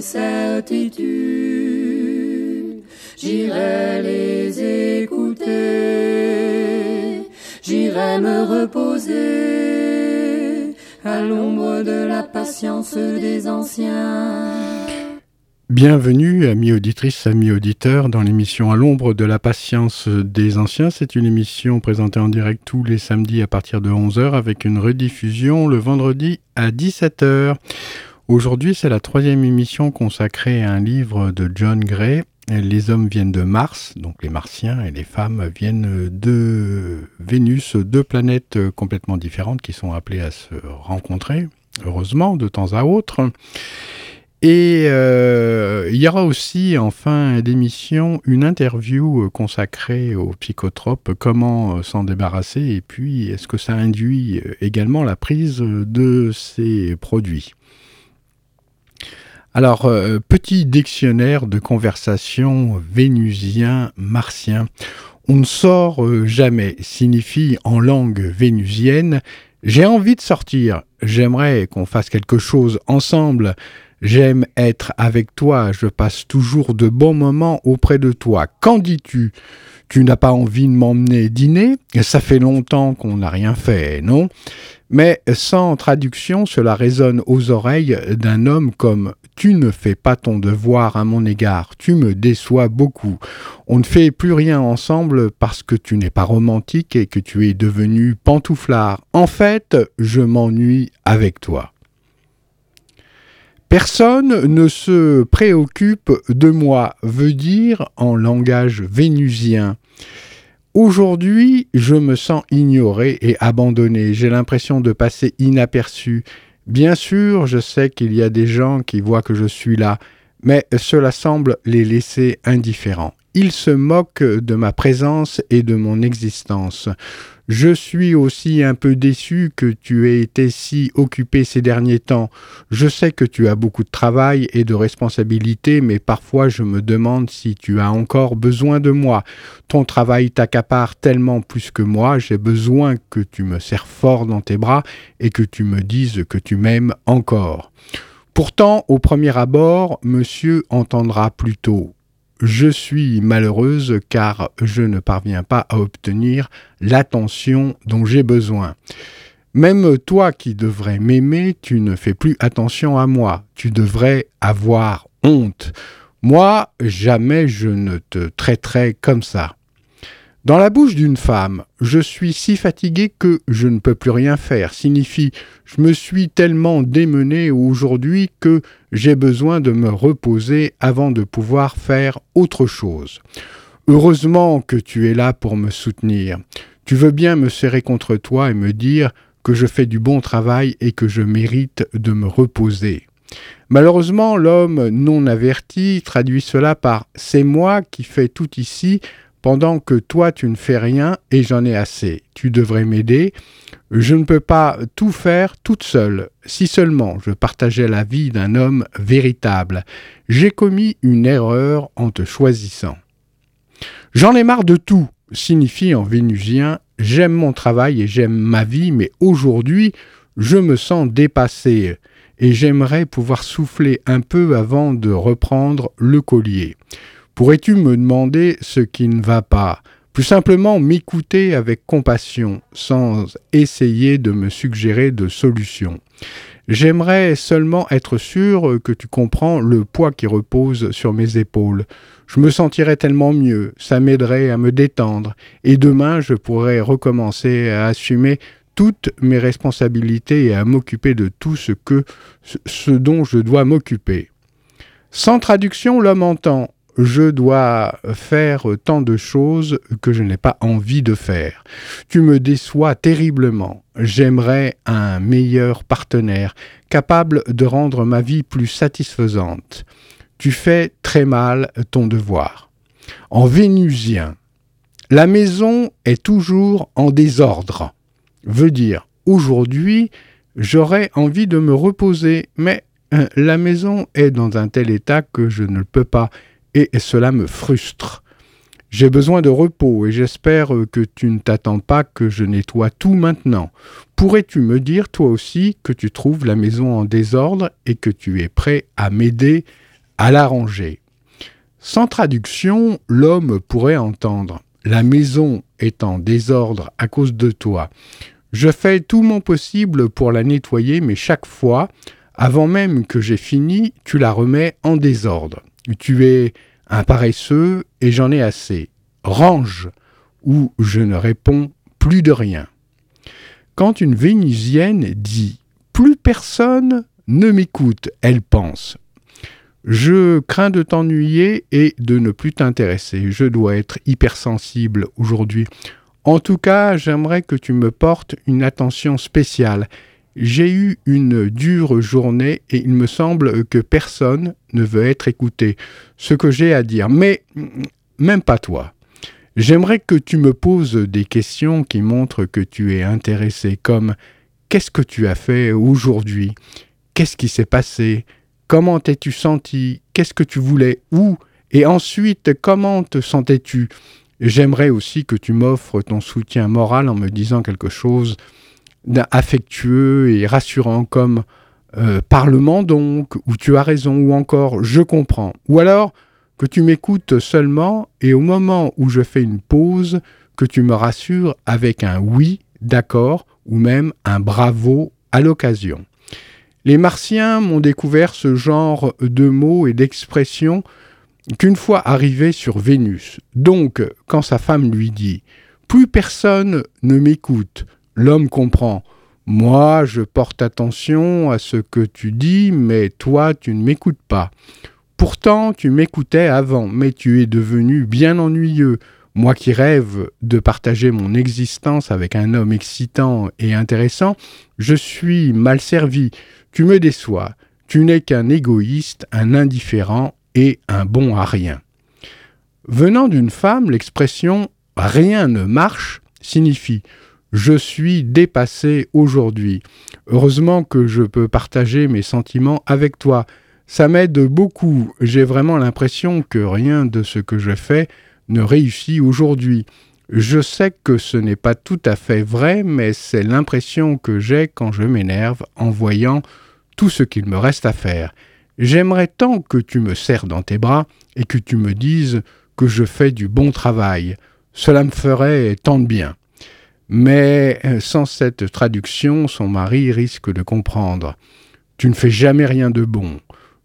Certitudes, j'irai les écouter, j'irai me reposer à l'ombre de la patience des anciens. Bienvenue, amis auditrices, amis auditeurs, dans l'émission À l'ombre de la patience des anciens. C'est une émission présentée en direct tous les samedis à partir de 11h avec une rediffusion le vendredi à 17h. Aujourd'hui, c'est la troisième émission consacrée à un livre de John Gray. Les hommes viennent de Mars, donc les martiens, et les femmes viennent de Vénus, deux planètes complètement différentes qui sont appelées à se rencontrer, heureusement, de temps à autre. Et euh, il y aura aussi en fin d'émission une interview consacrée aux psychotropes, comment s'en débarrasser et puis est-ce que ça induit également la prise de ces produits? Alors, euh, petit dictionnaire de conversation vénusien-martien. On ne sort euh, jamais signifie en langue vénusienne j'ai envie de sortir, j'aimerais qu'on fasse quelque chose ensemble, J'aime être avec toi, je passe toujours de bons moments auprès de toi. Qu'en dis-tu? Tu n'as pas envie de m'emmener dîner Ça fait longtemps qu'on n'a rien fait, non? Mais sans traduction, cela résonne aux oreilles d'un homme comme Tu ne fais pas ton devoir à mon égard, tu me déçois beaucoup. On ne fait plus rien ensemble parce que tu n'es pas romantique et que tu es devenu pantouflard. En fait, je m'ennuie avec toi. Personne ne se préoccupe de moi, veut dire en langage vénusien. Aujourd'hui, je me sens ignoré et abandonné. J'ai l'impression de passer inaperçu. Bien sûr, je sais qu'il y a des gens qui voient que je suis là, mais cela semble les laisser indifférents. Ils se moquent de ma présence et de mon existence. Je suis aussi un peu déçu que tu aies été si occupé ces derniers temps. Je sais que tu as beaucoup de travail et de responsabilités, mais parfois je me demande si tu as encore besoin de moi. Ton travail t'accapare tellement plus que moi, j'ai besoin que tu me serres fort dans tes bras et que tu me dises que tu m'aimes encore. Pourtant, au premier abord, monsieur entendra plutôt je suis malheureuse car je ne parviens pas à obtenir l'attention dont j'ai besoin. Même toi qui devrais m'aimer, tu ne fais plus attention à moi. Tu devrais avoir honte. Moi, jamais je ne te traiterai comme ça. Dans la bouche d'une femme, je suis si fatigué que je ne peux plus rien faire signifie je me suis tellement démené aujourd'hui que j'ai besoin de me reposer avant de pouvoir faire autre chose. Heureusement que tu es là pour me soutenir. Tu veux bien me serrer contre toi et me dire que je fais du bon travail et que je mérite de me reposer. Malheureusement, l'homme non averti traduit cela par C'est moi qui fais tout ici pendant que toi tu ne fais rien et j'en ai assez. Tu devrais m'aider. Je ne peux pas tout faire toute seule. Si seulement je partageais la vie d'un homme véritable. J'ai commis une erreur en te choisissant. J'en ai marre de tout signifie en vénusien j'aime mon travail et j'aime ma vie, mais aujourd'hui je me sens dépassé et j'aimerais pouvoir souffler un peu avant de reprendre le collier. Pourrais-tu me demander ce qui ne va pas? Plus simplement m'écouter avec compassion, sans essayer de me suggérer de solutions. J'aimerais seulement être sûr que tu comprends le poids qui repose sur mes épaules. Je me sentirais tellement mieux, ça m'aiderait à me détendre, et demain je pourrais recommencer à assumer toutes mes responsabilités et à m'occuper de tout ce que ce dont je dois m'occuper. Sans traduction, l'homme entend je dois faire tant de choses que je n'ai pas envie de faire. Tu me déçois terriblement. J'aimerais un meilleur partenaire, capable de rendre ma vie plus satisfaisante. Tu fais très mal ton devoir. En vénusien, la maison est toujours en désordre. Veut dire, aujourd'hui, j'aurais envie de me reposer, mais euh, la maison est dans un tel état que je ne peux pas et cela me frustre. J'ai besoin de repos et j'espère que tu ne t'attends pas que je nettoie tout maintenant. Pourrais-tu me dire toi aussi que tu trouves la maison en désordre et que tu es prêt à m'aider à la ranger? Sans traduction, l'homme pourrait entendre La maison est en désordre à cause de toi. Je fais tout mon possible pour la nettoyer, mais chaque fois, avant même que j'ai fini, tu la remets en désordre. Tu es un paresseux et j'en ai assez. Range, ou je ne réponds plus de rien. Quand une Vénusienne dit Plus personne ne m'écoute, elle pense Je crains de t'ennuyer et de ne plus t'intéresser. Je dois être hypersensible aujourd'hui. En tout cas, j'aimerais que tu me portes une attention spéciale j'ai eu une dure journée et il me semble que personne ne veut être écouté. Ce que j'ai à dire, mais même pas toi. J'aimerais que tu me poses des questions qui montrent que tu es intéressé, comme Qu'est-ce que tu as fait aujourd'hui? Qu'est-ce qui s'est passé? Comment t'es-tu senti? Qu'est-ce que tu voulais? Où? Et ensuite, comment te sentais-tu? J'aimerais aussi que tu m'offres ton soutien moral en me disant quelque chose affectueux et rassurant comme euh, Parlement donc, ou tu as raison, ou encore je comprends, ou alors que tu m'écoutes seulement et au moment où je fais une pause, que tu me rassures avec un oui, d'accord, ou même un bravo à l'occasion. Les Martiens m'ont découvert ce genre de mots et d'expressions qu'une fois arrivé sur Vénus. Donc, quand sa femme lui dit Plus personne ne m'écoute, L'homme comprend. Moi, je porte attention à ce que tu dis, mais toi, tu ne m'écoutes pas. Pourtant, tu m'écoutais avant, mais tu es devenu bien ennuyeux. Moi qui rêve de partager mon existence avec un homme excitant et intéressant, je suis mal servi. Tu me déçois. Tu n'es qu'un égoïste, un indifférent et un bon à rien. Venant d'une femme, l'expression rien ne marche signifie je suis dépassé aujourd'hui. Heureusement que je peux partager mes sentiments avec toi. Ça m'aide beaucoup. J'ai vraiment l'impression que rien de ce que je fais ne réussit aujourd'hui. Je sais que ce n'est pas tout à fait vrai, mais c'est l'impression que j'ai quand je m'énerve en voyant tout ce qu'il me reste à faire. J'aimerais tant que tu me serres dans tes bras et que tu me dises que je fais du bon travail. Cela me ferait tant de bien. Mais euh, sans cette traduction, son mari risque de comprendre. Tu ne fais jamais rien de bon.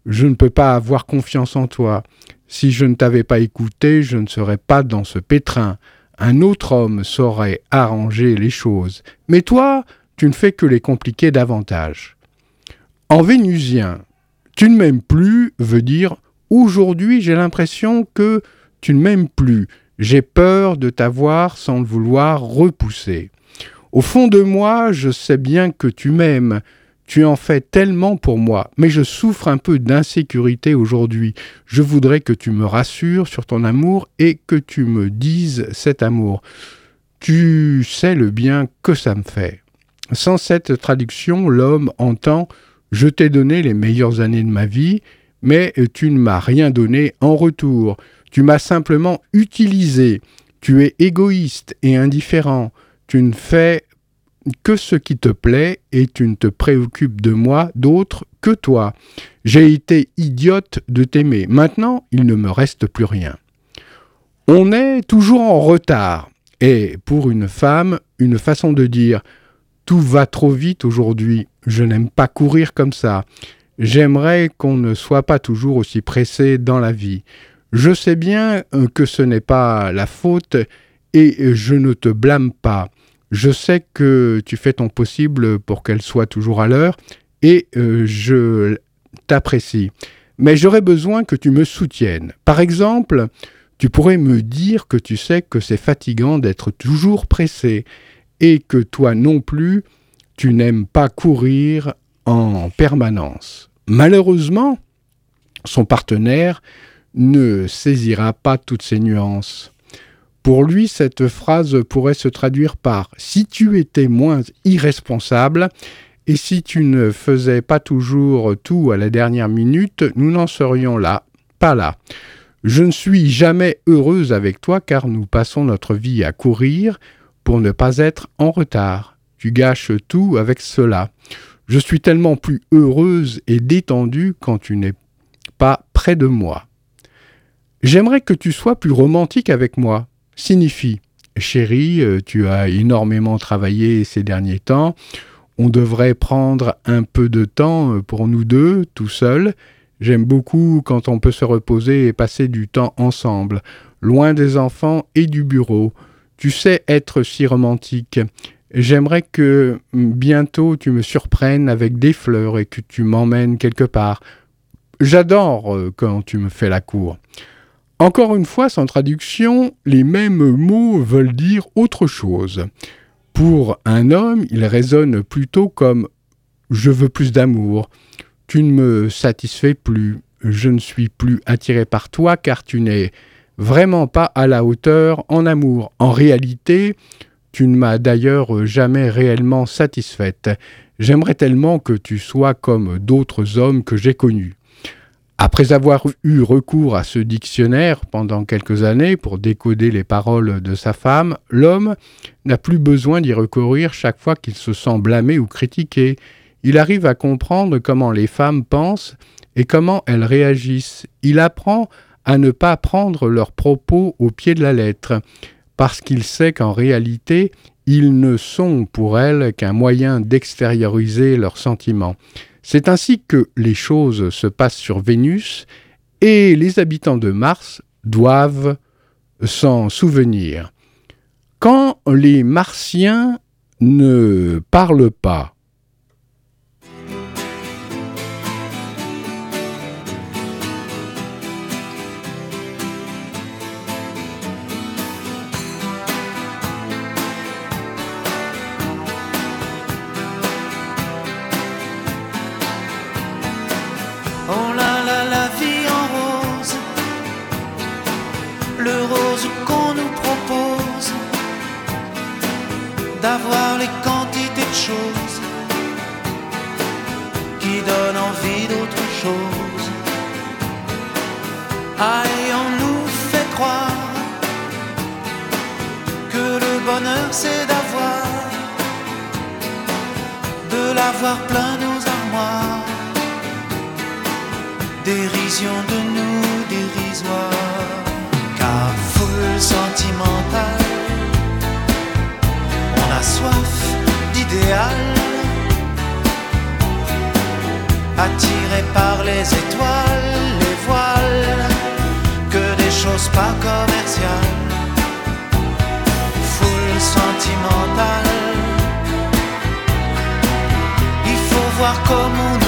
Je ne peux pas avoir confiance en toi. Si je ne t'avais pas écouté, je ne serais pas dans ce pétrin. Un autre homme saurait arranger les choses. Mais toi, tu ne fais que les compliquer davantage. En vénusien, tu ne m'aimes plus veut dire aujourd'hui j'ai l'impression que tu ne m'aimes plus. J'ai peur de t'avoir sans le vouloir repousser. Au fond de moi, je sais bien que tu m'aimes. Tu en fais tellement pour moi, mais je souffre un peu d'insécurité aujourd'hui. Je voudrais que tu me rassures sur ton amour et que tu me dises cet amour. Tu sais le bien que ça me fait. Sans cette traduction, l'homme entend Je t'ai donné les meilleures années de ma vie, mais tu ne m'as rien donné en retour. Tu m'as simplement utilisé. Tu es égoïste et indifférent. Tu ne fais que ce qui te plaît et tu ne te préoccupes de moi d'autre que toi. J'ai été idiote de t'aimer. Maintenant, il ne me reste plus rien. On est toujours en retard. Et pour une femme, une façon de dire tout va trop vite aujourd'hui, je n'aime pas courir comme ça. J'aimerais qu'on ne soit pas toujours aussi pressé dans la vie. Je sais bien euh, que ce n'est pas la faute et je ne te blâme pas. Je sais que tu fais ton possible pour qu'elle soit toujours à l'heure et euh, je t'apprécie. Mais j'aurais besoin que tu me soutiennes. Par exemple, tu pourrais me dire que tu sais que c'est fatigant d'être toujours pressé et que toi non plus, tu n'aimes pas courir en permanence. Malheureusement, son partenaire ne saisira pas toutes ces nuances. Pour lui, cette phrase pourrait se traduire par Si tu étais moins irresponsable, et si tu ne faisais pas toujours tout à la dernière minute, nous n'en serions là, pas là. Je ne suis jamais heureuse avec toi car nous passons notre vie à courir pour ne pas être en retard. Tu gâches tout avec cela. Je suis tellement plus heureuse et détendue quand tu n'es pas près de moi. J'aimerais que tu sois plus romantique avec moi. Signifie Chérie, euh, tu as énormément travaillé ces derniers temps. On devrait prendre un peu de temps euh, pour nous deux, tout seuls. J'aime beaucoup quand on peut se reposer et passer du temps ensemble, loin des enfants et du bureau. Tu sais être si romantique. J'aimerais que mm, bientôt tu me surprennes avec des fleurs et que tu m'emmènes quelque part. J'adore euh, quand tu me fais la cour. Encore une fois, sans traduction, les mêmes mots veulent dire autre chose. Pour un homme, il résonne plutôt comme je veux plus d'amour, tu ne me satisfais plus, je ne suis plus attiré par toi car tu n'es vraiment pas à la hauteur en amour. En réalité, tu ne m'as d'ailleurs jamais réellement satisfaite. J'aimerais tellement que tu sois comme d'autres hommes que j'ai connus. Après avoir eu recours à ce dictionnaire pendant quelques années pour décoder les paroles de sa femme, l'homme n'a plus besoin d'y recourir chaque fois qu'il se sent blâmé ou critiqué. Il arrive à comprendre comment les femmes pensent et comment elles réagissent. Il apprend à ne pas prendre leurs propos au pied de la lettre, parce qu'il sait qu'en réalité, ils ne sont pour elles qu'un moyen d'extérioriser leurs sentiments. C'est ainsi que les choses se passent sur Vénus et les habitants de Mars doivent s'en souvenir. Quand les Martiens ne parlent pas, d'avoir les quantités de choses qui donnent envie d'autre chose. Ah, on nous fait croire que le bonheur c'est d'avoir, de l'avoir plein nos armoires. Dérision de nous dérisoire, car foule sentimentale soif d'idéal, attiré par les étoiles, les voiles, que des choses pas commerciales, foule sentimentale. Il faut voir comment on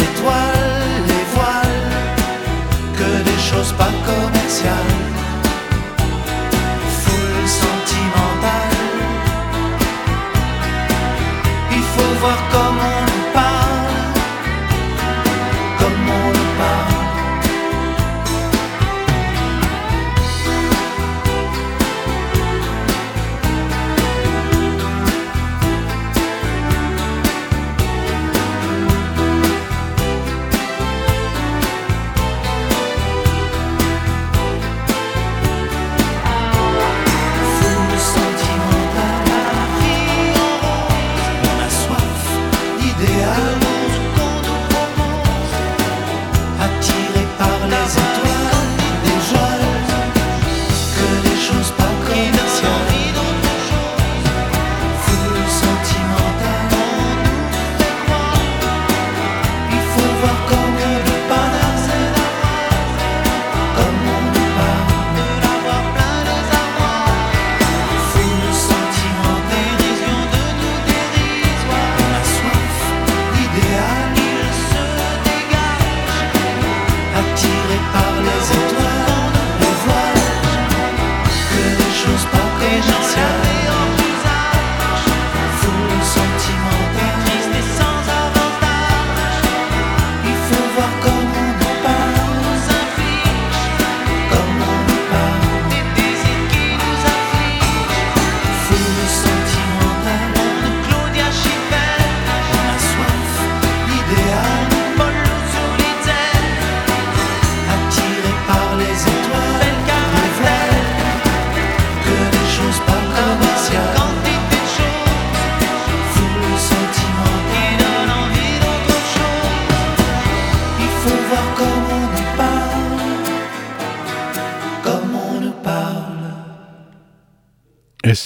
étoiles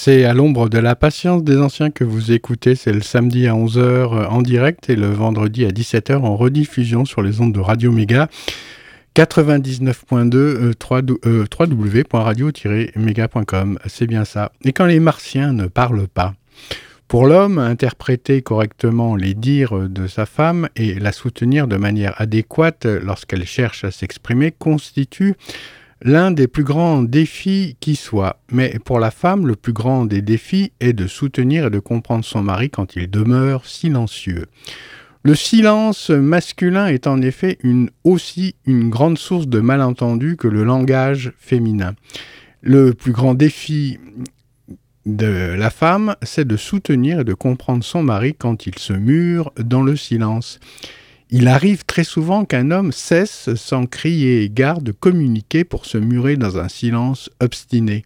c'est à l'ombre de la patience des anciens que vous écoutez. C'est le samedi à 11h en direct et le vendredi à 17h en rediffusion sur les ondes de Radio Méga. 99.2 euh, 3 euh, www.radio-méga.com. C'est bien ça. Et quand les martiens ne parlent pas pour l'homme, interpréter correctement les dires de sa femme et la soutenir de manière adéquate lorsqu'elle cherche à s'exprimer constitue l'un des plus grands défis qui soit. Mais pour la femme, le plus grand des défis est de soutenir et de comprendre son mari quand il demeure silencieux. Le silence masculin est en effet aussi une grande source de malentendus que le langage féminin. Le plus grand défi de la femme, c'est de soutenir et de comprendre son mari quand il se mure dans le silence. Il arrive très souvent qu'un homme cesse sans crier gare de communiquer pour se murer dans un silence obstiné.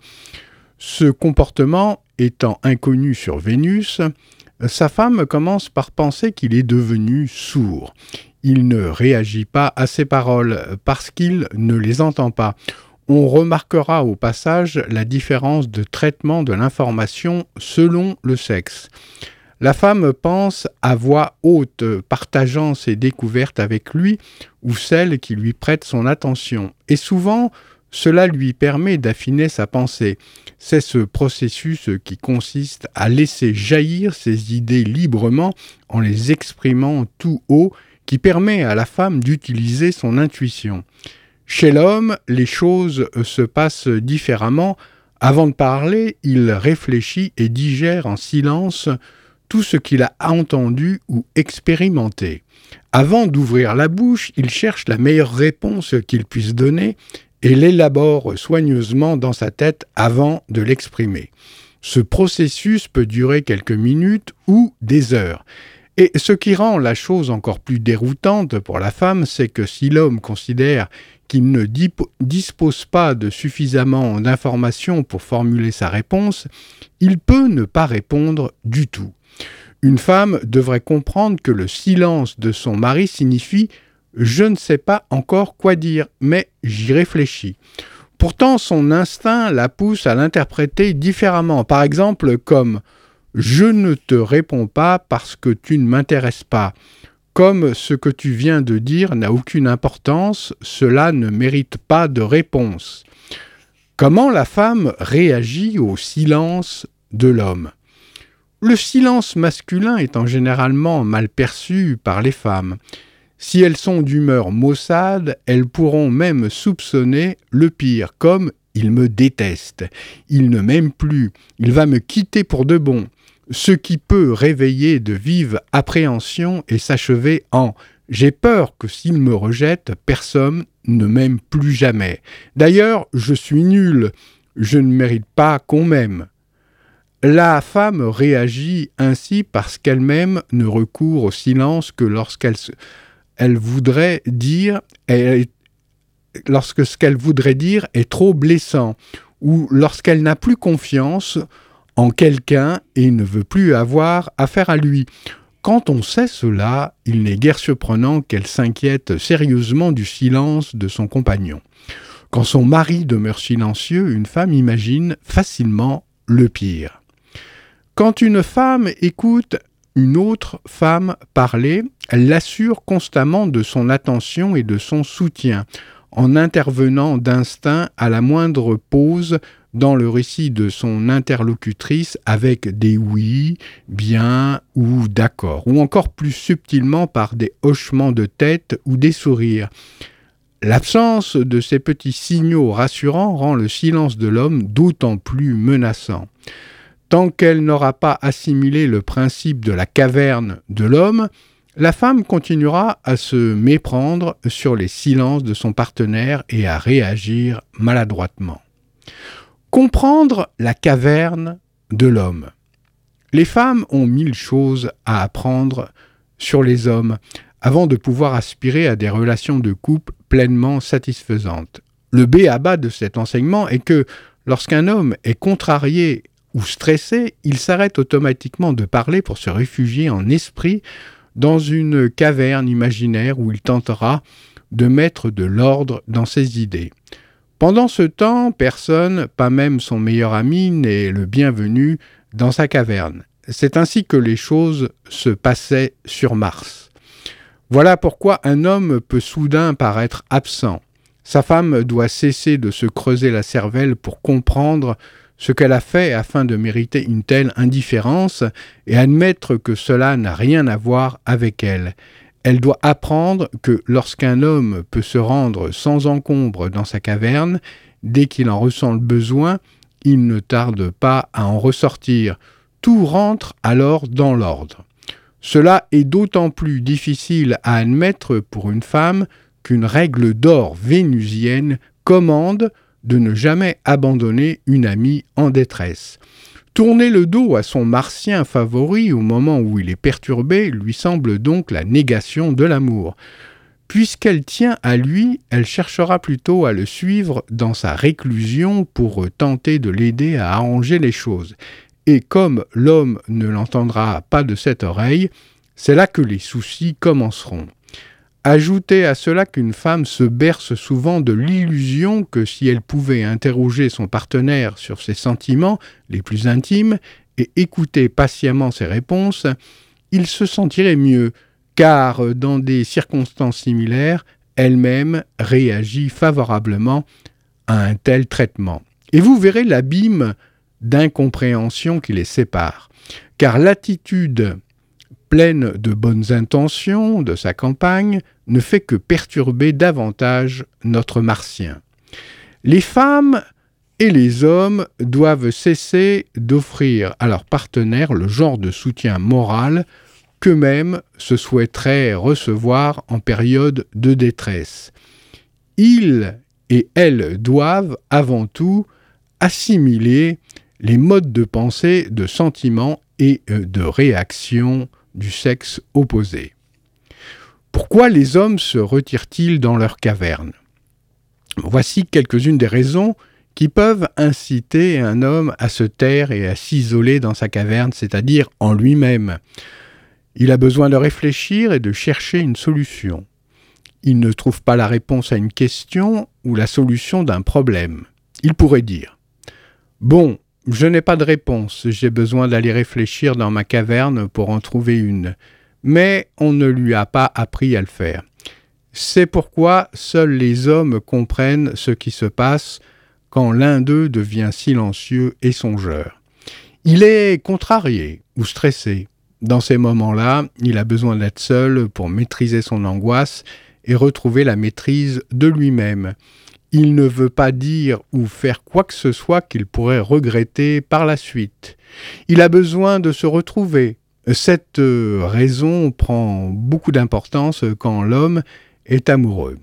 Ce comportement étant inconnu sur Vénus, sa femme commence par penser qu'il est devenu sourd. Il ne réagit pas à ses paroles parce qu'il ne les entend pas. On remarquera au passage la différence de traitement de l'information selon le sexe. La femme pense à voix haute, partageant ses découvertes avec lui ou celle qui lui prête son attention. Et souvent, cela lui permet d'affiner sa pensée. C'est ce processus qui consiste à laisser jaillir ses idées librement en les exprimant tout haut qui permet à la femme d'utiliser son intuition. Chez l'homme, les choses se passent différemment Avant de parler, il réfléchit et digère en silence tout ce qu'il a entendu ou expérimenté. Avant d'ouvrir la bouche, il cherche la meilleure réponse qu'il puisse donner et l'élabore soigneusement dans sa tête avant de l'exprimer. Ce processus peut durer quelques minutes ou des heures. Et ce qui rend la chose encore plus déroutante pour la femme, c'est que si l'homme considère qu'il ne dispose pas de suffisamment d'informations pour formuler sa réponse, il peut ne pas répondre du tout. Une femme devrait comprendre que le silence de son mari signifie je ne sais pas encore quoi dire, mais j'y réfléchis. Pourtant, son instinct la pousse à l'interpréter différemment, par exemple comme Je ne te réponds pas parce que tu ne m'intéresses pas, comme ce que tu viens de dire n'a aucune importance, cela ne mérite pas de réponse. Comment la femme réagit au silence de l'homme? Le silence masculin étant généralement mal perçu par les femmes. Si elles sont d'humeur maussade, elles pourront même soupçonner le pire, comme il me déteste, il ne m'aime plus, il va me quitter pour de bon, ce qui peut réveiller de vives appréhensions et s'achever en j'ai peur que s'il me rejette, personne ne m'aime plus jamais. D'ailleurs, je suis nul, je ne mérite pas qu'on m'aime. La femme réagit ainsi parce qu'elle-même ne recourt au silence que lorsqu'elle voudrait dire, lorsque ce qu'elle voudrait dire est trop blessant, ou lorsqu'elle n'a plus confiance en quelqu'un et ne veut plus avoir affaire à lui. Quand on sait cela, il n'est guère surprenant qu'elle s'inquiète sérieusement du silence de son compagnon. Quand son mari demeure silencieux, une femme imagine facilement le pire. Quand une femme écoute une autre femme parler, elle l'assure constamment de son attention et de son soutien, en intervenant d'instinct à la moindre pause dans le récit de son interlocutrice avec des oui, bien ou d'accord, ou encore plus subtilement par des hochements de tête ou des sourires. L'absence de ces petits signaux rassurants rend le silence de l'homme d'autant plus menaçant. Tant qu'elle n'aura pas assimilé le principe de la caverne de l'homme, la femme continuera à se méprendre sur les silences de son partenaire et à réagir maladroitement. Comprendre la caverne de l'homme. Les femmes ont mille choses à apprendre sur les hommes avant de pouvoir aspirer à des relations de couple pleinement satisfaisantes. Le B à bas de cet enseignement est que lorsqu'un homme est contrarié ou stressé, il s'arrête automatiquement de parler pour se réfugier en esprit dans une caverne imaginaire où il tentera de mettre de l'ordre dans ses idées. Pendant ce temps, personne, pas même son meilleur ami, n'est le bienvenu dans sa caverne. C'est ainsi que les choses se passaient sur Mars. Voilà pourquoi un homme peut soudain paraître absent. Sa femme doit cesser de se creuser la cervelle pour comprendre ce qu'elle a fait afin de mériter une telle indifférence et admettre que cela n'a rien à voir avec elle. Elle doit apprendre que lorsqu'un homme peut se rendre sans encombre dans sa caverne, dès qu'il en ressent le besoin, il ne tarde pas à en ressortir. Tout rentre alors dans l'ordre. Cela est d'autant plus difficile à admettre pour une femme qu'une règle d'or vénusienne commande de ne jamais abandonner une amie en détresse. Tourner le dos à son martien favori au moment où il est perturbé lui semble donc la négation de l'amour. Puisqu'elle tient à lui, elle cherchera plutôt à le suivre dans sa réclusion pour tenter de l'aider à arranger les choses. Et comme l'homme ne l'entendra pas de cette oreille, c'est là que les soucis commenceront. Ajoutez à cela qu'une femme se berce souvent de l'illusion que si elle pouvait interroger son partenaire sur ses sentiments les plus intimes et écouter patiemment ses réponses, il se sentirait mieux, car dans des circonstances similaires, elle-même réagit favorablement à un tel traitement. Et vous verrez l'abîme d'incompréhension qui les sépare, car l'attitude pleine de bonnes intentions de sa campagne, ne fait que perturber davantage notre martien. Les femmes et les hommes doivent cesser d'offrir à leurs partenaires le genre de soutien moral qu'eux-mêmes se souhaiteraient recevoir en période de détresse. Ils et elles doivent avant tout assimiler les modes de pensée, de sentiments et euh, de réaction du sexe opposé. Pourquoi les hommes se retirent-ils dans leur caverne Voici quelques-unes des raisons qui peuvent inciter un homme à se taire et à s'isoler dans sa caverne, c'est-à-dire en lui-même. Il a besoin de réfléchir et de chercher une solution. Il ne trouve pas la réponse à une question ou la solution d'un problème. Il pourrait dire Bon, je n'ai pas de réponse, j'ai besoin d'aller réfléchir dans ma caverne pour en trouver une. Mais on ne lui a pas appris à le faire. C'est pourquoi seuls les hommes comprennent ce qui se passe quand l'un d'eux devient silencieux et songeur. Il est contrarié ou stressé. Dans ces moments-là, il a besoin d'être seul pour maîtriser son angoisse et retrouver la maîtrise de lui-même. Il ne veut pas dire ou faire quoi que ce soit qu'il pourrait regretter par la suite. Il a besoin de se retrouver. Cette raison prend beaucoup d'importance quand l'homme est amoureux.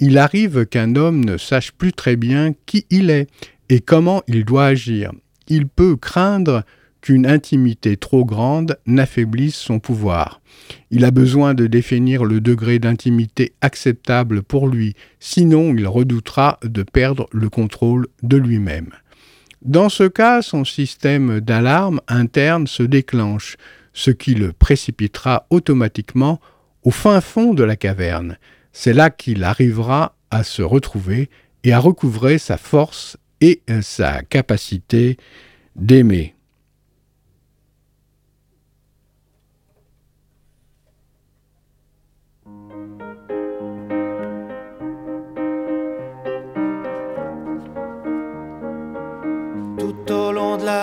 Il arrive qu'un homme ne sache plus très bien qui il est et comment il doit agir. Il peut craindre qu'une intimité trop grande n'affaiblisse son pouvoir. Il a besoin de définir le degré d'intimité acceptable pour lui, sinon il redoutera de perdre le contrôle de lui-même. Dans ce cas, son système d'alarme interne se déclenche, ce qui le précipitera automatiquement au fin fond de la caverne. C'est là qu'il arrivera à se retrouver et à recouvrer sa force et sa capacité d'aimer.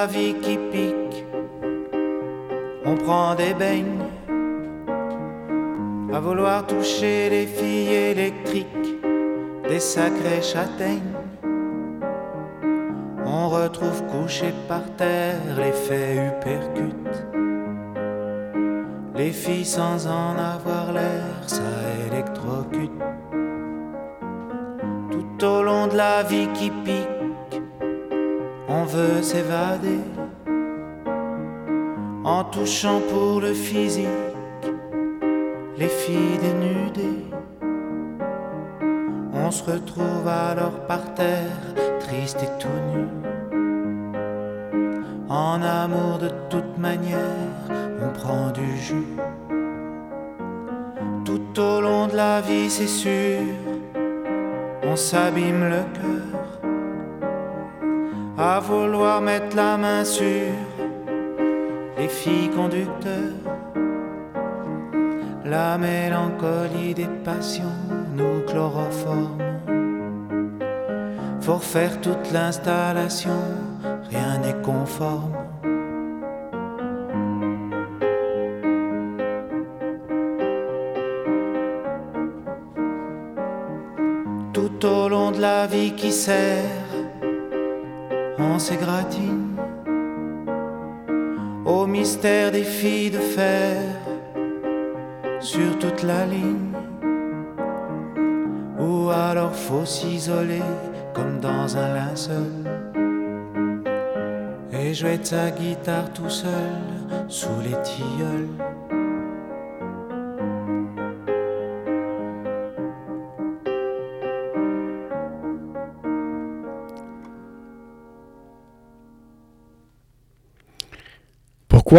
Vie qui pique, on prend des beignes à vouloir toucher les filles électriques, des sacrées châtaignes. On retrouve couché par terre les faits uppercutes. Les filles sans en avoir l'air, ça électrocute. Tout au long de la vie qui pique, on veut s'évader en touchant pour le physique les filles dénudées. On se retrouve alors par terre, triste et tout nu. En amour de toute manière, on prend du jus. Tout au long de la vie, c'est sûr, on s'abîme le cœur. À vouloir mettre la main sur les filles conducteurs. La mélancolie des passions nous chloroforme. Pour faire toute l'installation, rien n'est conforme. Tout au long de la vie qui sert, on s'égratine au mystère des filles de fer sur toute la ligne. Ou alors faut s'isoler comme dans un linceul et jouer de sa guitare tout seul sous les tilleuls.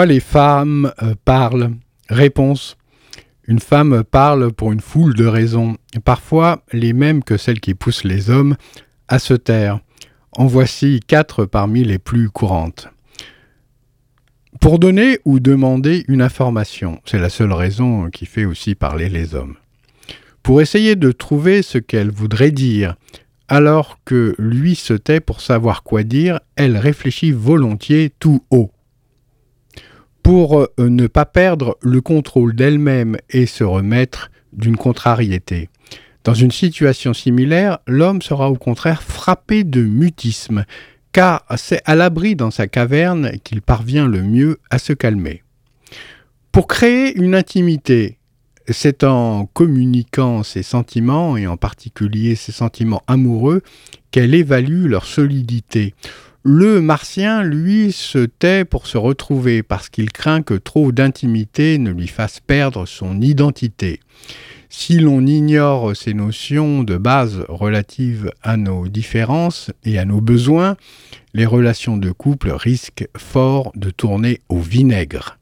Les femmes euh, parlent? Réponse. Une femme parle pour une foule de raisons, parfois les mêmes que celles qui poussent les hommes à se taire. En voici quatre parmi les plus courantes. Pour donner ou demander une information, c'est la seule raison qui fait aussi parler les hommes. Pour essayer de trouver ce qu'elle voudrait dire, alors que lui se tait pour savoir quoi dire, elle réfléchit volontiers tout haut pour euh, ne pas perdre le contrôle d'elle-même et se remettre d'une contrariété. Dans une situation similaire, l'homme sera au contraire frappé de mutisme, car c'est à l'abri dans sa caverne qu'il parvient le mieux à se calmer. Pour créer une intimité, c'est en communiquant ses sentiments, et en particulier ses sentiments amoureux, qu'elle évalue leur solidité. Le martien, lui, se tait pour se retrouver parce qu'il craint que trop d'intimité ne lui fasse perdre son identité. Si l'on ignore ces notions de base relatives à nos différences et à nos besoins, les relations de couple risquent fort de tourner au vinaigre.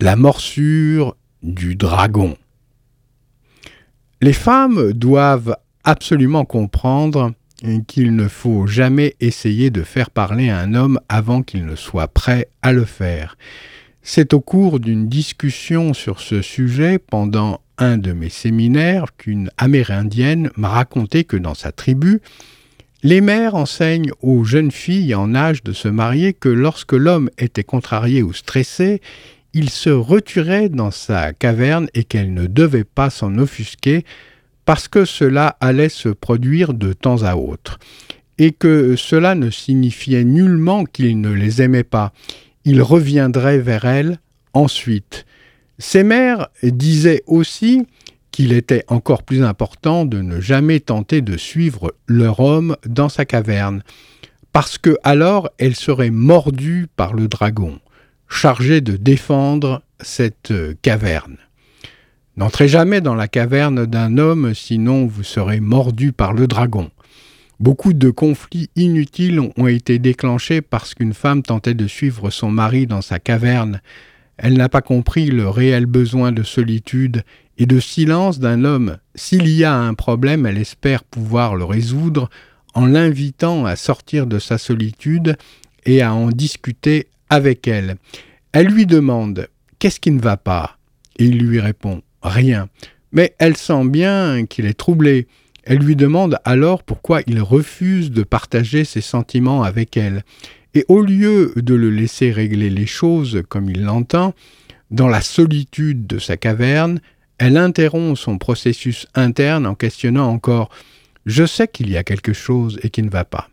La morsure du dragon. Les femmes doivent absolument comprendre qu'il ne faut jamais essayer de faire parler un homme avant qu'il ne soit prêt à le faire. C'est au cours d'une discussion sur ce sujet pendant un de mes séminaires qu'une amérindienne m'a raconté que dans sa tribu, les mères enseignent aux jeunes filles en âge de se marier que lorsque l'homme était contrarié ou stressé, il se retirait dans sa caverne et qu'elle ne devait pas s'en offusquer parce que cela allait se produire de temps à autre, et que cela ne signifiait nullement qu'il ne les aimait pas. Il reviendrait vers elles ensuite. Ses mères disaient aussi qu'il était encore plus important de ne jamais tenter de suivre leur homme dans sa caverne, parce que alors elle serait mordue par le dragon, chargé de défendre cette caverne. N'entrez jamais dans la caverne d'un homme, sinon vous serez mordu par le dragon. Beaucoup de conflits inutiles ont été déclenchés parce qu'une femme tentait de suivre son mari dans sa caverne. Elle n'a pas compris le réel besoin de solitude et de silence d'un homme. S'il y a un problème, elle espère pouvoir le résoudre en l'invitant à sortir de sa solitude et à en discuter avec elle. Elle lui demande Qu'est-ce qui ne va pas? Et il lui répond rien. Mais elle sent bien qu'il est troublé. Elle lui demande alors pourquoi il refuse de partager ses sentiments avec elle. Et au lieu de le laisser régler les choses comme il l'entend, dans la solitude de sa caverne, elle interrompt son processus interne en questionnant encore Je sais qu'il y a quelque chose et qui ne va pas.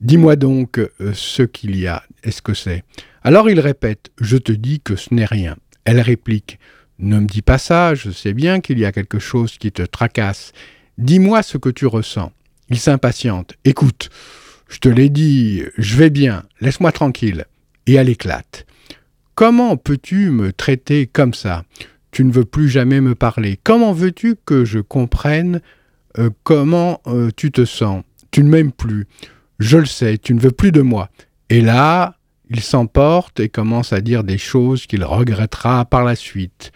Dis-moi donc euh, ce qu'il y a, est-ce que c'est? Alors il répète Je te dis que ce n'est rien. Elle réplique ne me dis pas ça, je sais bien qu'il y a quelque chose qui te tracasse. Dis-moi ce que tu ressens. Il s'impatiente. Écoute, je te l'ai dit, je vais bien, laisse-moi tranquille. Et elle éclate. Comment peux-tu me traiter comme ça? Tu ne veux plus jamais me parler. Comment veux-tu que je comprenne euh, comment euh, tu te sens? Tu ne m'aimes plus. Je le sais, tu ne veux plus de moi. Et là, il s'emporte et commence à dire des choses qu'il regrettera par la suite.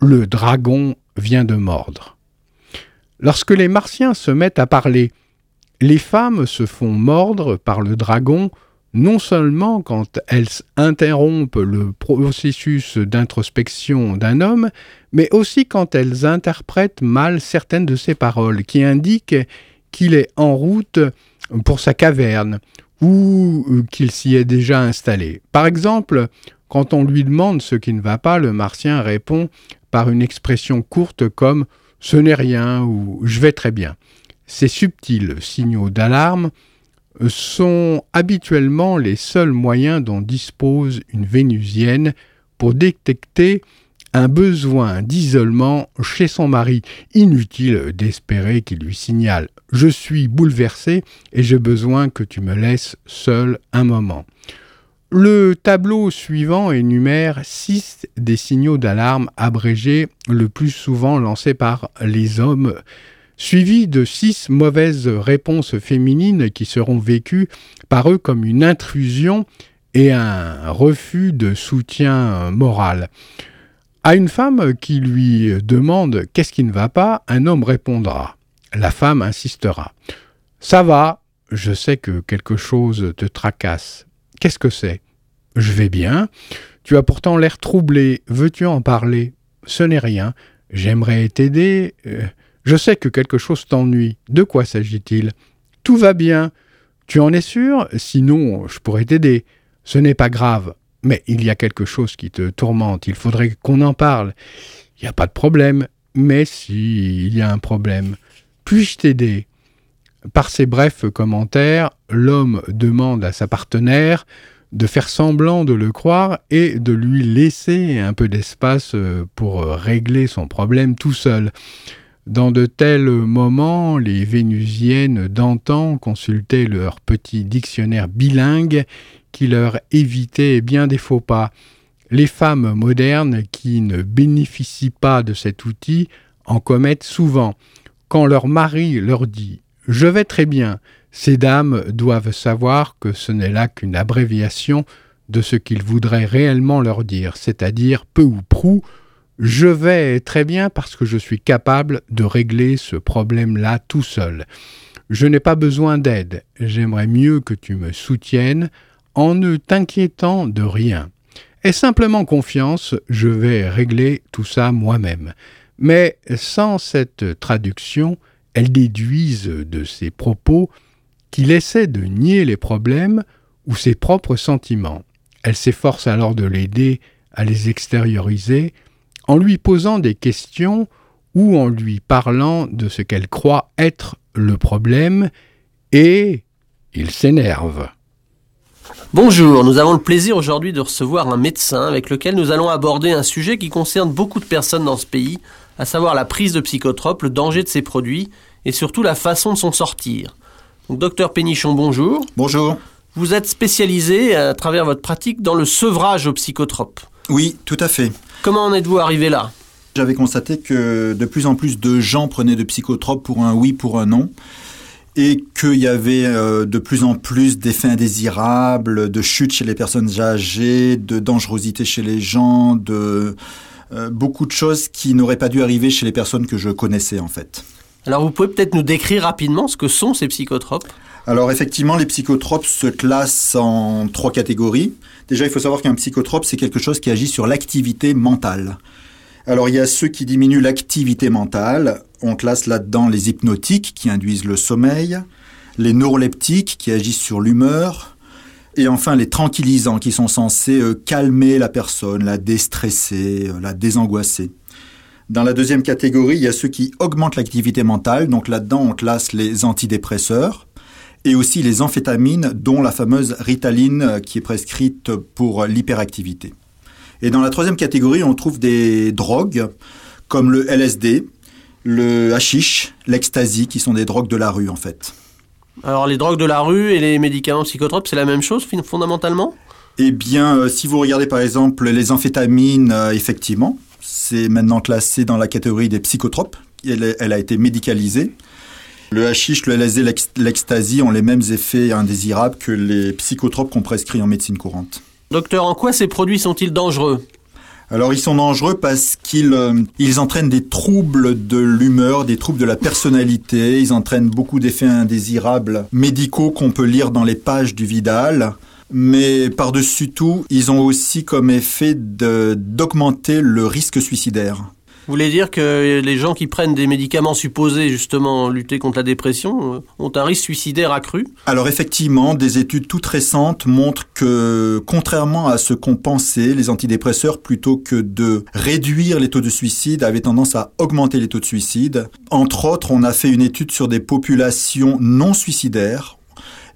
Le dragon vient de mordre. Lorsque les martiens se mettent à parler, les femmes se font mordre par le dragon non seulement quand elles interrompent le processus d'introspection d'un homme, mais aussi quand elles interprètent mal certaines de ses paroles, qui indiquent qu'il est en route pour sa caverne, ou euh, qu'il s'y est déjà installé. Par exemple, quand on lui demande ce qui ne va pas, le martien répond par une expression courte comme ce n'est rien ou je vais très bien. Ces subtils signaux d'alarme sont habituellement les seuls moyens dont dispose une vénusienne pour détecter un besoin d'isolement chez son mari. Inutile d'espérer qu'il lui signale Je suis bouleversé et j'ai besoin que tu me laisses seul un moment. Le tableau suivant énumère six des signaux d'alarme abrégés le plus souvent lancés par les hommes, suivis de six mauvaises réponses féminines qui seront vécues par eux comme une intrusion et un refus de soutien moral. À une femme qui lui demande qu'est-ce qui ne va pas, un homme répondra. La femme insistera. Ça va, je sais que quelque chose te tracasse. Qu'est-ce que c'est Je vais bien. Tu as pourtant l'air troublé. Veux-tu en parler Ce n'est rien. J'aimerais t'aider. Euh, je sais que quelque chose t'ennuie. De quoi s'agit-il Tout va bien. Tu en es sûr? Sinon, je pourrais t'aider. Ce n'est pas grave. Mais il y a quelque chose qui te tourmente, il faudrait qu'on en parle. Il n'y a pas de problème, mais si, il y a un problème. Puis-je t'aider? Par ces brefs commentaires, l'homme demande à sa partenaire de faire semblant de le croire et de lui laisser un peu d'espace euh, pour régler son problème tout seul. Dans de tels moments, les Vénusiennes d'antan consultaient leur petit dictionnaire bilingue qui leur évitait bien des faux pas. Les femmes modernes qui ne bénéficient pas de cet outil en commettent souvent. Quand leur mari leur dit Je vais très bien, ces dames doivent savoir que ce n'est là qu'une abréviation de ce qu'ils voudraient réellement leur dire, c'est-à-dire peu ou prou je vais très bien parce que je suis capable de régler ce problème-là tout seul. Je n'ai pas besoin d'aide, j'aimerais mieux que tu me soutiennes en ne t'inquiétant de rien. Aie simplement confiance, je vais régler tout ça moi-même. Mais sans cette traduction, elles déduisent de ses propos qu'il essaie de nier les problèmes ou ses propres sentiments. Elle s'efforce alors de l'aider à les extérioriser en lui posant des questions ou en lui parlant de ce qu'elle croit être le problème, et il s'énerve. Bonjour, nous avons le plaisir aujourd'hui de recevoir un médecin avec lequel nous allons aborder un sujet qui concerne beaucoup de personnes dans ce pays, à savoir la prise de psychotropes, le danger de ces produits et surtout la façon de s'en sortir. Donc, docteur Pénichon, bonjour. Bonjour. Vous êtes spécialisé à travers votre pratique dans le sevrage aux psychotropes. Oui, tout à fait. Comment en êtes-vous arrivé là? J'avais constaté que de plus en plus de gens prenaient de psychotropes pour un oui, pour un non, et qu'il y avait euh, de plus en plus d'effets indésirables, de chutes chez les personnes âgées, de dangerosité chez les gens, de euh, beaucoup de choses qui n'auraient pas dû arriver chez les personnes que je connaissais en fait. Alors vous pouvez peut-être nous décrire rapidement ce que sont ces psychotropes? Alors effectivement, les psychotropes se classent en trois catégories. Déjà, il faut savoir qu'un psychotrope, c'est quelque chose qui agit sur l'activité mentale. Alors il y a ceux qui diminuent l'activité mentale. On classe là-dedans les hypnotiques qui induisent le sommeil, les neuroleptiques qui agissent sur l'humeur, et enfin les tranquillisants qui sont censés euh, calmer la personne, la déstresser, euh, la désangoisser. Dans la deuxième catégorie, il y a ceux qui augmentent l'activité mentale. Donc là-dedans, on classe les antidépresseurs et aussi les amphétamines, dont la fameuse ritaline euh, qui est prescrite pour l'hyperactivité. Et dans la troisième catégorie, on trouve des drogues comme le LSD, le hashish, l'ecstasy, qui sont des drogues de la rue en fait. Alors les drogues de la rue et les médicaments psychotropes, c'est la même chose fondamentalement? Eh bien, euh, si vous regardez par exemple les amphétamines, euh, effectivement, c'est maintenant classé dans la catégorie des psychotropes. Elle a été médicalisée. Le hashish, le LSD, l'ecstasy ont les mêmes effets indésirables que les psychotropes qu'on prescrit en médecine courante. Docteur, en quoi ces produits sont-ils dangereux? Alors ils sont dangereux parce qu'ils euh, ils entraînent des troubles de l'humeur, des troubles de la personnalité, ils entraînent beaucoup d'effets indésirables médicaux qu'on peut lire dans les pages du Vidal. Mais par-dessus tout, ils ont aussi comme effet de- d'augmenter le risque suicidaire. Vous voulez dire que les gens qui prennent des médicaments supposés justement lutter contre la dépression euh, ont un risque suicidaire accru Alors effectivement, des études toutes récentes montrent que, contrairement à ce qu'on pensait, les antidépresseurs, plutôt que de réduire les taux de suicide, avaient tendance à augmenter les taux de suicide. Entre autres, on a fait une étude sur des populations non suicidaires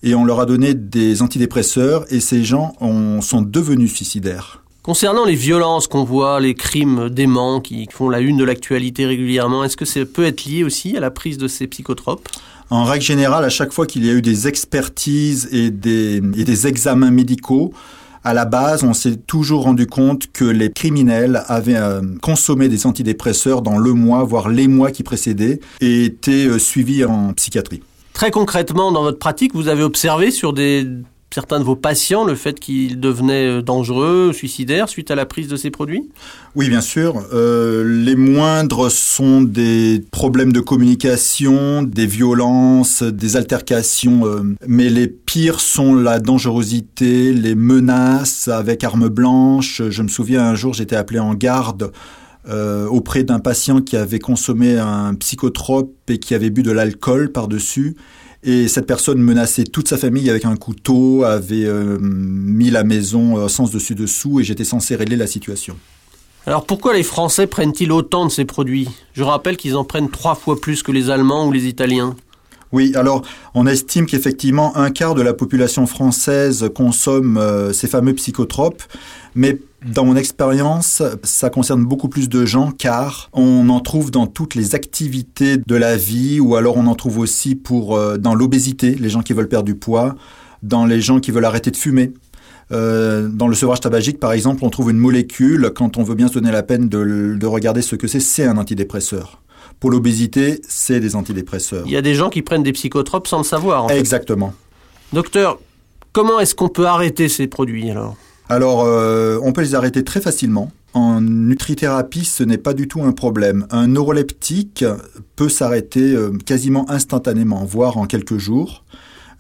et on leur a donné des antidépresseurs et ces gens ont- sont devenus suicidaires. Concernant les violences qu'on voit, les crimes déments qui font la une de l'actualité régulièrement, est-ce que ça peut être lié aussi à la prise de ces psychotropes? En règle générale, à chaque fois qu'il y a eu des expertises et des, et des examens médicaux, à la base, on s'est toujours rendu compte que les criminels avaient euh, consommé des antidépresseurs dans le mois, voire les mois qui précédaient, et étaient euh, suivis en psychiatrie. Très concrètement, dans votre pratique, vous avez observé sur des, certains de vos patients le fait qu'ils devenaient euh, dangereux, suicidaires suite à la prise de ces produits? Oui, bien sûr. Euh, les moindres sont des problèmes de communication, des violences, des altercations, euh, mais les pires sont la dangerosité, les menaces avec armes blanches. Je me souviens un jour, j'étais appelé en garde auprès d'un patient qui avait consommé un psychotrope et qui avait bu de l'alcool par-dessus. Et cette personne menaçait toute sa famille avec un couteau, avait euh, mis la maison euh, sens dessus dessous et j'étais censé régler la situation. Alors pourquoi les Français prennent-ils autant de ces produits? Je rappelle qu'ils en prennent trois fois plus que les Allemands ou les Italiens. Oui, alors on estime qu'effectivement un quart de la population française consomme euh, ces fameux psychotropes, mais dans mon expérience, ça concerne beaucoup plus de gens car on en trouve dans toutes les activités de la vie ou alors on en trouve aussi pour euh, dans l'obésité, les gens qui veulent perdre du poids, dans les gens qui veulent arrêter de fumer. Euh, dans le sevrage tabagique, par exemple, on trouve une molécule, quand on veut bien se donner la peine de, de regarder ce que c'est, c'est un antidépresseur. Pour l'obésité, c'est des antidépresseurs. Il y a des gens qui prennent des psychotropes sans le savoir. en fait. Exactement. Docteur, comment est-ce qu'on peut arrêter ces produits alors? Alors, euh, on peut les arrêter très facilement. En nutrithérapie, ce n'est pas du tout un problème. Un neuroleptique peut s'arrêter euh, quasiment instantanément, voire en quelques jours.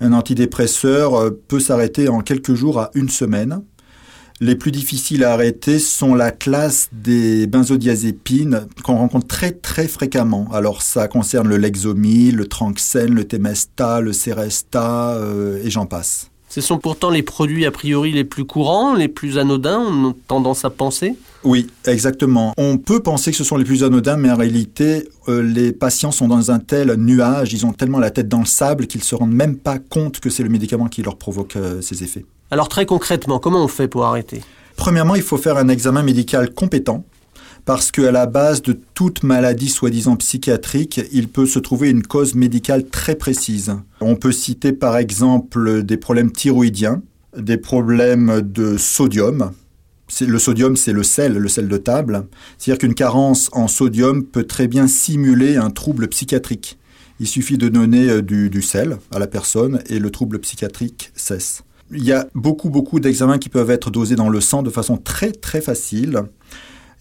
Un antidépresseur euh, peut s'arrêter en quelques jours à une semaine. Les plus difficiles à arrêter sont la classe des benzodiazépines qu'on rencontre très très fréquemment. Alors ça concerne le Lexomil, le Tranxène, le Temesta, le Seresta et j'en passe. Ce sont pourtant les produits a priori les plus courants, les plus anodins, on a tendance à penser. Oui, exactement. On peut penser que ce sont les plus anodins, mais en réalité, euh, les patients sont dans un tel nuage, ils ont tellement la tête dans le sable qu'ils se rendent même pas compte que c'est le médicament qui leur provoque euh, ces effets. Alors très concrètement, comment on fait pour arrêter? Premièrement, il faut faire un examen médical compétent parce qu'à la base de toute maladie soi-disant psychiatrique, il peut se trouver une cause médicale très précise. On peut citer par exemple des problèmes thyroïdiens, des problèmes de sodium. Le sodium, c'est le sel, le sel de table. C'est-à-dire qu'une carence en sodium peut très bien simuler un trouble psychiatrique. Il suffit de donner euh, du, du sel à la personne et le trouble psychiatrique cesse. Il y a beaucoup, beaucoup d'examens qui peuvent être dosés dans le sang de façon très, très facile.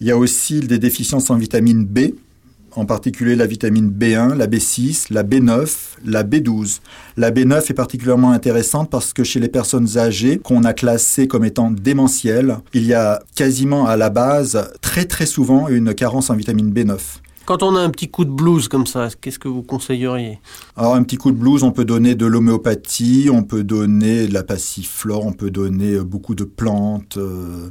Il y a aussi des déficiences en vitamine B, en particulier la vitamine B1, la B6, la B9, la B12. La B9 est particulièrement intéressante parce que chez les personnes âgées qu'on a classées comme étant démentielles, il y a quasiment à la base très très souvent une carence en vitamine B9. Quand on a un petit coup de blues comme ça, qu'est-ce que vous conseilleriez? Alors un petit coup de blues, on peut donner de l'homéopathie, on peut donner de la passiflore, on peut donner euh, beaucoup de plantes. euh,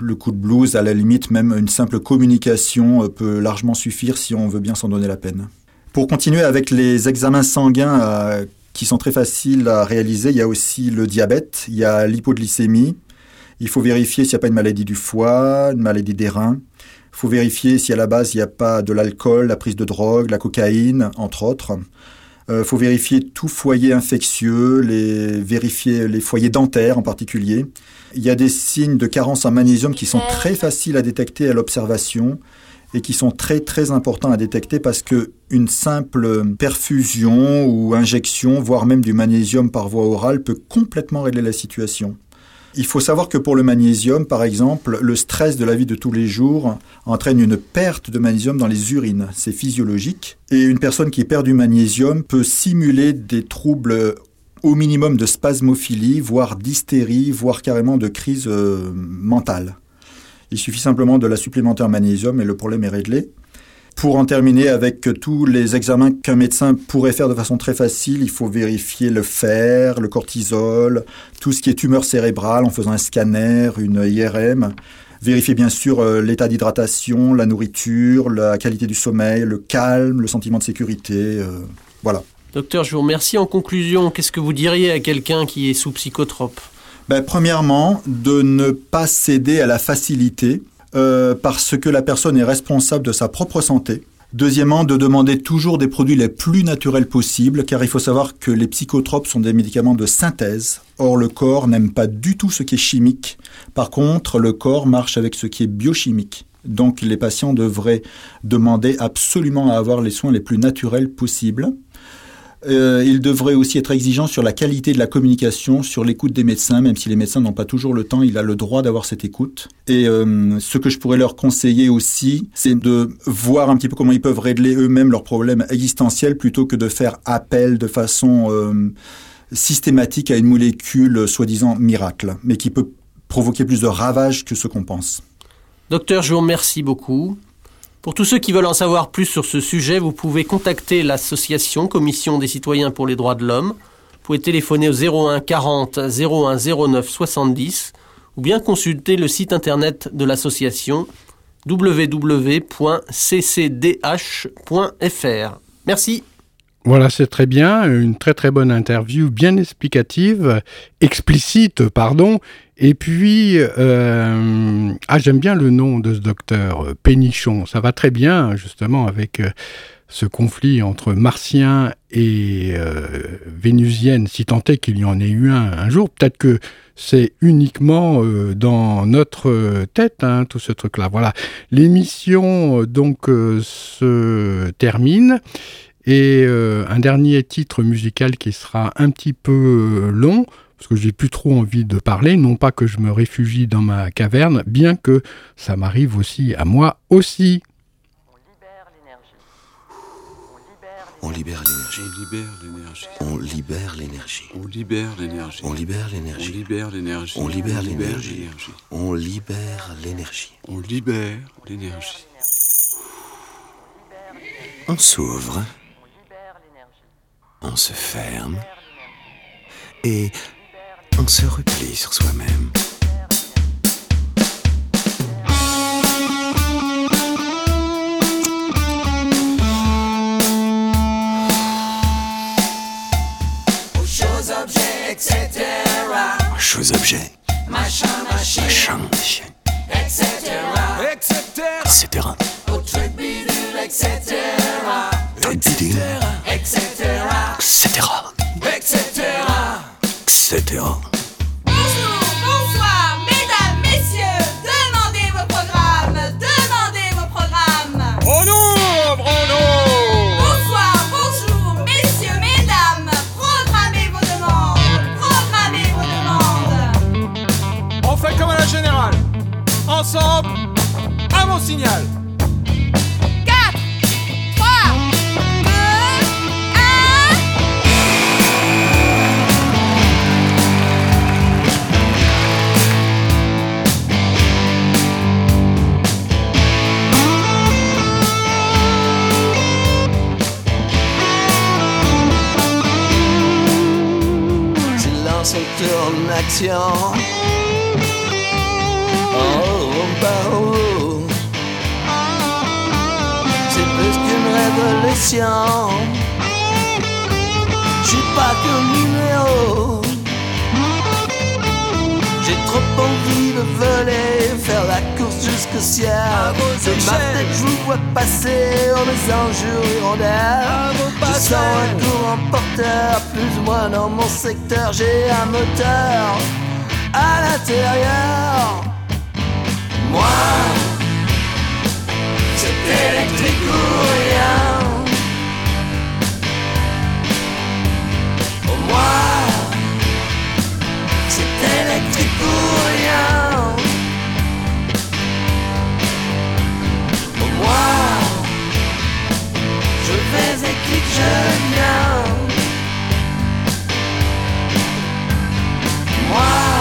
Le coup de blues, à la limite, même une simple communication euh, peut largement suffire si on veut bien s'en donner la peine. Pour continuer avec les examens sanguins euh, qui sont très faciles à réaliser, il y a aussi le diabète, il y a l'hypoglycémie. Il faut vérifier s'il n'y a pas une maladie du foie, une maladie des reins. Il faut vérifier si à la base il n'y a pas de l'alcool, la prise de drogue, la cocaïne, entre autres. Il faut vérifier tout foyer infectieux, les, vérifier les foyers dentaires en particulier. Il y a des signes de carence en magnésium qui sont très faciles à détecter à l'observation et qui sont très très importants à détecter parce que une simple perfusion ou injection, voire même du magnésium par voie orale, peut complètement régler la situation. Il faut savoir que pour le magnésium, par exemple, le stress de la vie de tous les jours entraîne une perte de magnésium dans les urines. C'est physiologique. Et une personne qui perd du magnésium peut simuler des troubles au minimum de spasmophilie, voire d'hystérie, voire carrément de crise euh, mentale. Il suffit simplement de la supplémenter en magnésium et le problème est réglé. Pour en terminer avec tous les examens qu'un médecin pourrait faire de façon très facile, il faut vérifier le fer, le cortisol, tout ce qui est tumeur cérébrale en faisant un scanner, une IRM. Vérifier bien sûr euh, l'état d'hydratation, la nourriture, la qualité du sommeil, le calme, le sentiment de sécurité. euh, voilà. Docteur, je vous remercie. En conclusion, qu'est-ce que vous diriez à quelqu'un qui est sous psychotrope? Ben, premièrement, de ne pas céder à la facilité euh, parce que la personne est responsable de sa propre santé. Deuxièmement, de demander toujours des produits les plus naturels possibles, car il faut savoir que les psychotropes sont des médicaments de synthèse. Or, le corps n'aime pas du tout ce qui est chimique. Par contre, le corps marche avec ce qui est biochimique. Donc, les patients devraient demander absolument à avoir les soins les plus naturels possibles. Euh, il devrait aussi être exigeant sur la qualité de la communication, sur l'écoute des médecins, même si les médecins n'ont pas toujours le temps, il a le droit d'avoir cette écoute. Et euh, ce que je pourrais leur conseiller aussi, c'est de voir un petit peu comment ils peuvent régler eux-mêmes leurs problèmes existentiels plutôt que de faire appel de façon euh, systématique à une molécule soi-disant miracle, mais qui peut provoquer plus de ravages que ce qu'on pense. Docteur, je vous remercie beaucoup. Pour tous ceux qui veulent en savoir plus sur ce sujet, vous pouvez contacter l'association Commission des citoyens pour les droits de l'homme. Vous pouvez téléphoner au 01 40 01 09 70 ou bien consulter le site internet de l'association www.ccdh.fr. Merci. Voilà, c'est très bien, une très très bonne interview, bien explicative, explicite, pardon. Et puis, euh, ah, j'aime bien le nom de ce docteur, euh, Pénichon. Ça va très bien, justement, avec euh, ce conflit entre martiens et euh, vénusiennes, si tant est qu'il y en ait eu un un jour. Peut-être que c'est uniquement dans notre tête, hein, tout ce truc-là. Voilà. L'émission, donc, se termine. Et un dernier titre musical qui sera un petit peu long, parce que j'ai plus trop envie de parler, non pas que je me réfugie dans ma caverne, bien que ça m'arrive aussi à moi aussi. On libère l'énergie. On libère l'énergie. On libère l'énergie. On libère On l'énergie. libère l'énergie. On libère l'énergie. l'énergie. On libère l'énergie. On libère l'énergie. On s'ouvre. On se ferme. Et on se replie sur soi-même. Choses objets, machin, machin, etc. Etc. Truc bidule, etc. Etc. Bonjour, tourne action. Oh, bah, oh. C'est plus qu'une révolution. Je suis pas qu'un numéro. J'ai trop envie de voler, faire la course jusqu'au ciel. De ma tête, je vous vois passer en mes enjeux hirondelles. Je sens un courant porteur, plus ou moins dans mon secteur. J'ai un moteur à l'intérieur. Moi, c'est électrique ou rien. Oh, moi, électrique ou rien. Oh, moi, je vais clique, je viens. Moi,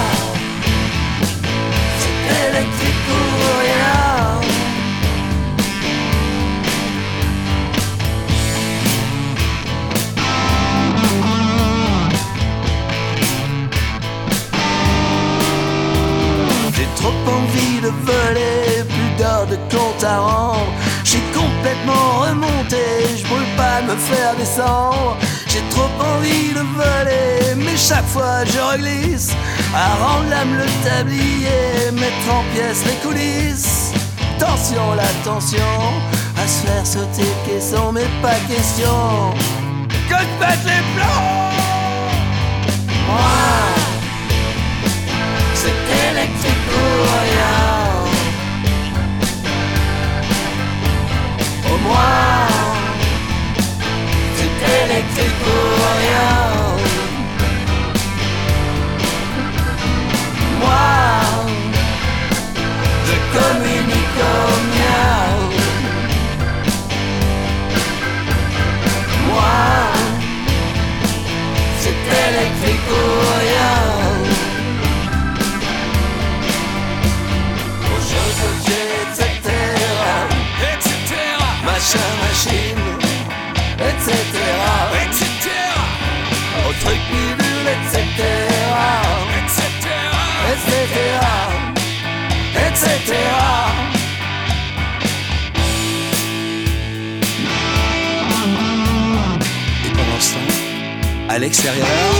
trop envie de voler, plus d'heures de compte à rendre. J'ai complètement remonté, je brûle pas de me faire descendre. J'ai trop envie de voler, mais chaque fois je reglisse. À rendre l'âme le tablier, mettre en pièces les coulisses. Tension, la tension, à se faire sauter caisson, mais pas question. Que mettre les plombs Moi c'est électrique rien. Au moins, c'est électrique rien. Moi, je communique au mien. Serial.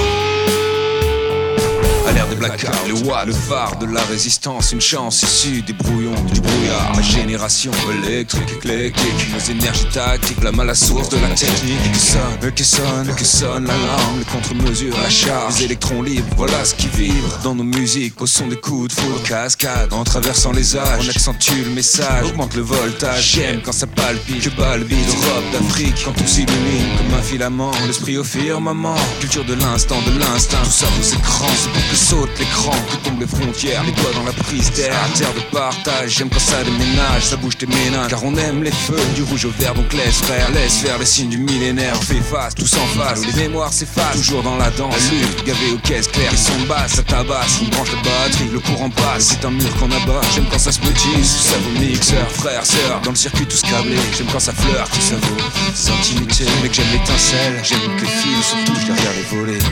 Le phare de la résistance, une chance issue des brouillons, du brouillard. Ma génération électrique, éclectique, nos énergies tactiques, la mal à source de la technique. Que sonne, que sonne, que sonne l'alarme, les contre-mesures, la charge, les électrons libres, voilà ce qui vibre. Dans nos musiques, au son des coups de foudre, cascade, en traversant les âges. On accentue le message, augmente le voltage, j'aime quand ça palpite, que bat le beat, Europe d'Afrique, quand tout s'illumine comme un filament, l'esprit au firmament, culture de l'instant, de l'instinct, tout ça aux écrans, c'est pour que saute l'écran, que tombent les frontières, les doigts dans la prise d'air, terre de partage, j'aime quand ça déménage, ça bouge tes ménages, car on aime les feux, du rouge au vert, donc laisse frère, laisse faire les signes du millénaire, on fait face, tous en face, les mémoires s'effacent, toujours dans la danse, la gavé aux caisses claires, les sons basses, ça tabasse, on branche la batterie, le courant passe, c'est un mur qu'on abat, j'aime quand ça se métisse, ça vaut mixeur, frère, sœur, dans le circuit tous câblés, j'aime quand ça flirte, tout ça vaut, des intimités, mais que j'aime l'étincelle, j'aime que les fils se touchent derrière les volets.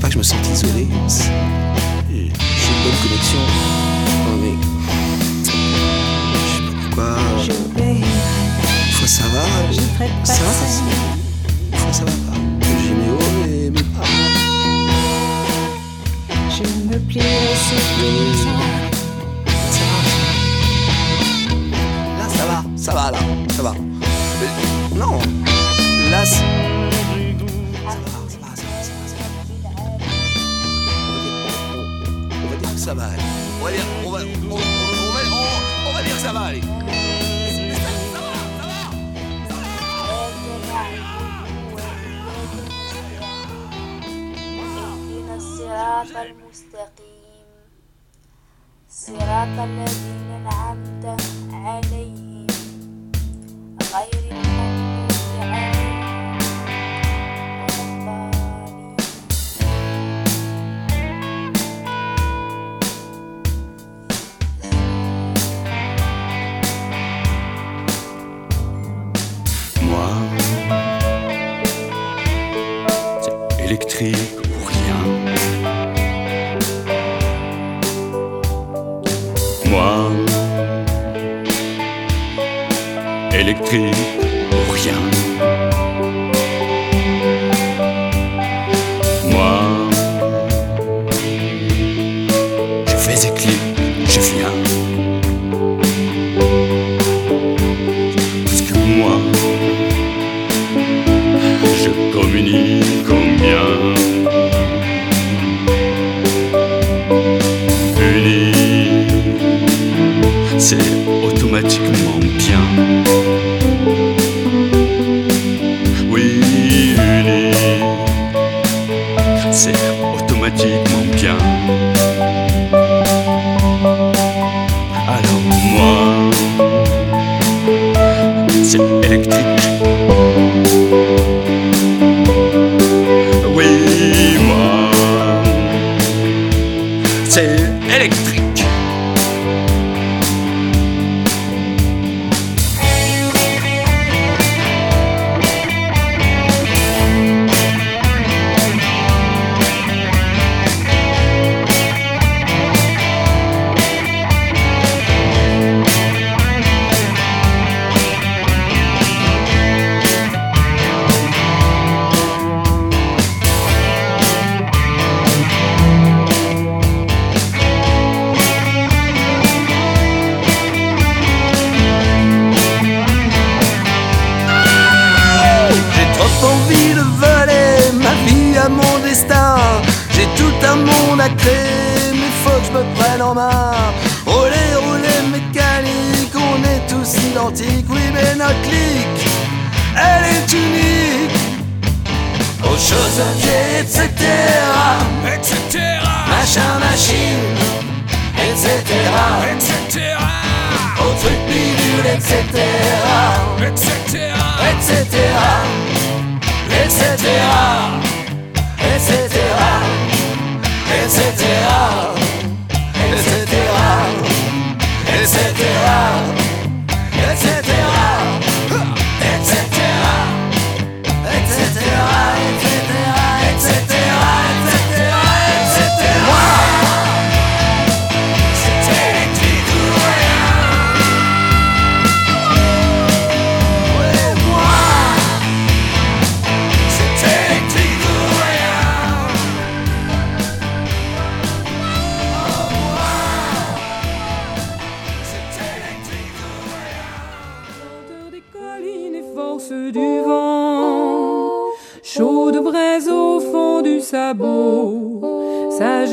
Pas que je me sens isolé. J'ai une bonne connexion, mais je sais pas pourquoi. Fois ça va, ça va, fois ça va pas. J'ai mes hauts et mes bas. Je me sur Là, ça va, ça va, là, ça va. Non, là, que ça va aller. اهدنا الصراط المستقيم صراط الذين أنعمت عليهم غير المغضوب